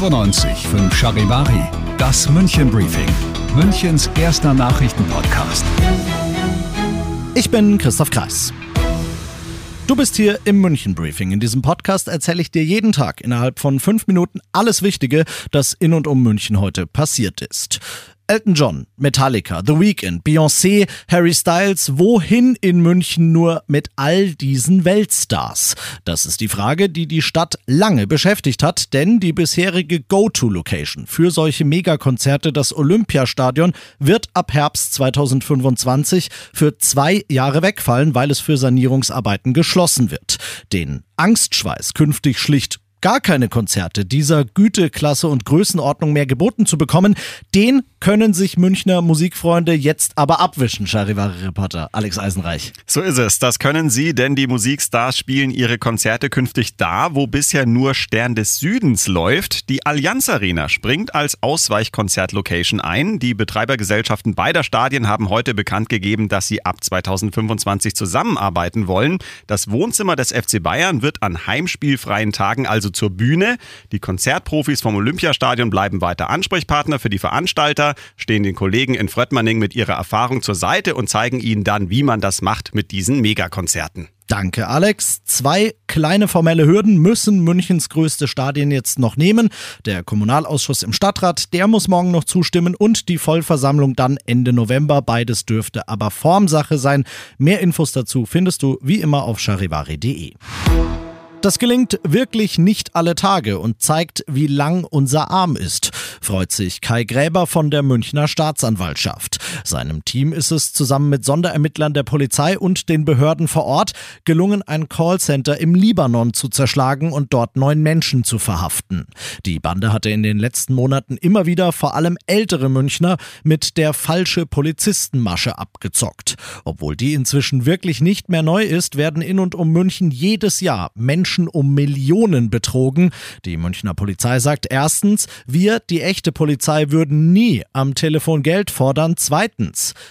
95 5 Charivari, das München Briefing, Münchens erster Nachrichtenpodcast. Ich bin Christoph Kreis. Du bist hier im München Briefing. In diesem Podcast erzähle ich dir jeden Tag innerhalb von fünf Minuten alles Wichtige, das in und um München heute passiert ist. Elton John, Metallica, The Weeknd, Beyoncé, Harry Styles, wohin in München nur mit all diesen Weltstars? Das ist die Frage, die die Stadt lange beschäftigt hat, denn die bisherige Go-To-Location für solche Megakonzerte, das Olympiastadion, wird ab Herbst 2025 für zwei Jahre wegfallen, weil es für Sanierungsarbeiten geschlossen wird. Den Angstschweiß künftig schlicht gar keine Konzerte dieser Güteklasse und Größenordnung mehr geboten zu bekommen, den können sich Münchner Musikfreunde jetzt aber abwischen, Charivari-Reporter Alex Eisenreich. So ist es, das können sie, denn die Musikstars spielen ihre Konzerte künftig da, wo bisher nur Stern des Südens läuft. Die Allianz Arena springt als Ausweichkonzertlocation ein. Die Betreibergesellschaften beider Stadien haben heute bekannt gegeben, dass sie ab 2025 zusammenarbeiten wollen. Das Wohnzimmer des FC Bayern wird an heimspielfreien Tagen also zur Bühne. Die Konzertprofis vom Olympiastadion bleiben weiter Ansprechpartner für die Veranstalter stehen den Kollegen in Fröttmanning mit ihrer Erfahrung zur Seite und zeigen ihnen dann, wie man das macht mit diesen Megakonzerten. Danke, Alex. Zwei kleine formelle Hürden müssen Münchens größte Stadien jetzt noch nehmen. Der Kommunalausschuss im Stadtrat, der muss morgen noch zustimmen und die Vollversammlung dann Ende November. Beides dürfte aber Formsache sein. Mehr Infos dazu findest du wie immer auf charivari.de. Das gelingt wirklich nicht alle Tage und zeigt, wie lang unser Arm ist, freut sich Kai Gräber von der Münchner Staatsanwaltschaft. Seinem Team ist es zusammen mit Sonderermittlern der Polizei und den Behörden vor Ort gelungen, ein Callcenter im Libanon zu zerschlagen und dort neun Menschen zu verhaften. Die Bande hatte in den letzten Monaten immer wieder vor allem ältere Münchner mit der falsche Polizistenmasche abgezockt. Obwohl die inzwischen wirklich nicht mehr neu ist, werden in und um München jedes Jahr Menschen um Millionen betrogen. Die Münchner Polizei sagt erstens, wir, die echte Polizei, würden nie am Telefon Geld fordern. Zweitens,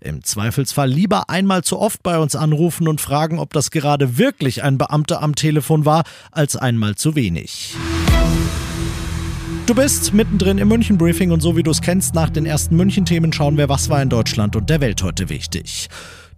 im Zweifelsfall lieber einmal zu oft bei uns anrufen und fragen, ob das gerade wirklich ein Beamter am Telefon war, als einmal zu wenig. Du bist mittendrin im München Briefing und so wie du es kennst, nach den ersten München-Themen schauen wir, was war in Deutschland und der Welt heute wichtig.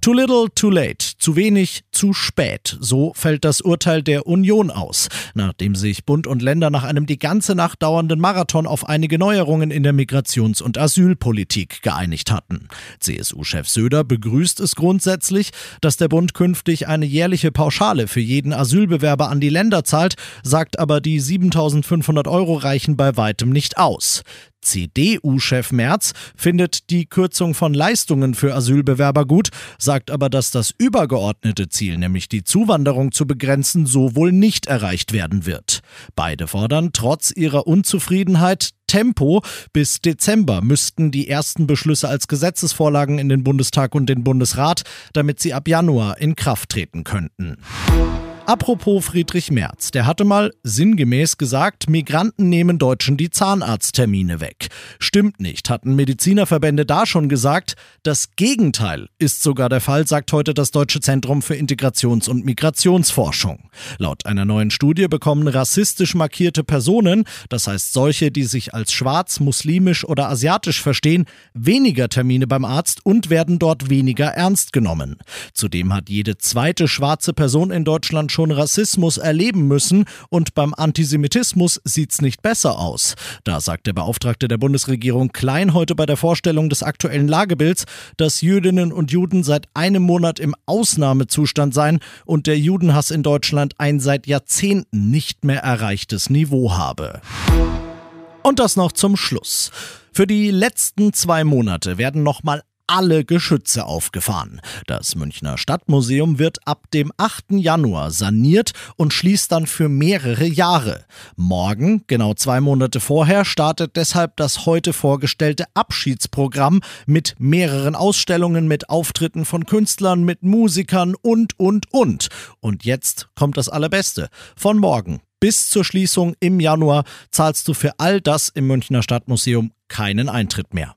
Too little, too late. Zu wenig, zu spät. So fällt das Urteil der Union aus, nachdem sich Bund und Länder nach einem die ganze Nacht dauernden Marathon auf einige Neuerungen in der Migrations- und Asylpolitik geeinigt hatten. CSU-Chef Söder begrüßt es grundsätzlich, dass der Bund künftig eine jährliche Pauschale für jeden Asylbewerber an die Länder zahlt, sagt aber, die 7500 Euro reichen bei weitem nicht aus. CDU-Chef Merz findet die Kürzung von Leistungen für Asylbewerber gut, sagt aber, dass das übergeordnete Ziel, nämlich die Zuwanderung zu begrenzen, so wohl nicht erreicht werden wird. Beide fordern trotz ihrer Unzufriedenheit Tempo. Bis Dezember müssten die ersten Beschlüsse als Gesetzesvorlagen in den Bundestag und den Bundesrat, damit sie ab Januar in Kraft treten könnten. Apropos Friedrich Merz, der hatte mal sinngemäß gesagt, Migranten nehmen Deutschen die Zahnarzttermine weg. Stimmt nicht, hatten Medizinerverbände da schon gesagt. Das Gegenteil ist sogar der Fall, sagt heute das Deutsche Zentrum für Integrations- und Migrationsforschung. Laut einer neuen Studie bekommen rassistisch markierte Personen, das heißt solche, die sich als schwarz, muslimisch oder asiatisch verstehen, weniger Termine beim Arzt und werden dort weniger ernst genommen. Zudem hat jede zweite schwarze Person in Deutschland schon Rassismus erleben müssen und beim Antisemitismus sieht's nicht besser aus. Da sagt der Beauftragte der Bundesregierung Klein heute bei der Vorstellung des aktuellen Lagebilds, dass Jüdinnen und Juden seit einem Monat im Ausnahmezustand seien und der Judenhass in Deutschland ein seit Jahrzehnten nicht mehr erreichtes Niveau habe. Und das noch zum Schluss. Für die letzten zwei Monate werden nochmal alle Geschütze aufgefahren. Das Münchner Stadtmuseum wird ab dem 8. Januar saniert und schließt dann für mehrere Jahre. Morgen, genau zwei Monate vorher, startet deshalb das heute vorgestellte Abschiedsprogramm mit mehreren Ausstellungen, mit Auftritten von Künstlern, mit Musikern und, und, und. Und jetzt kommt das Allerbeste. Von morgen bis zur Schließung im Januar zahlst du für all das im Münchner Stadtmuseum keinen Eintritt mehr.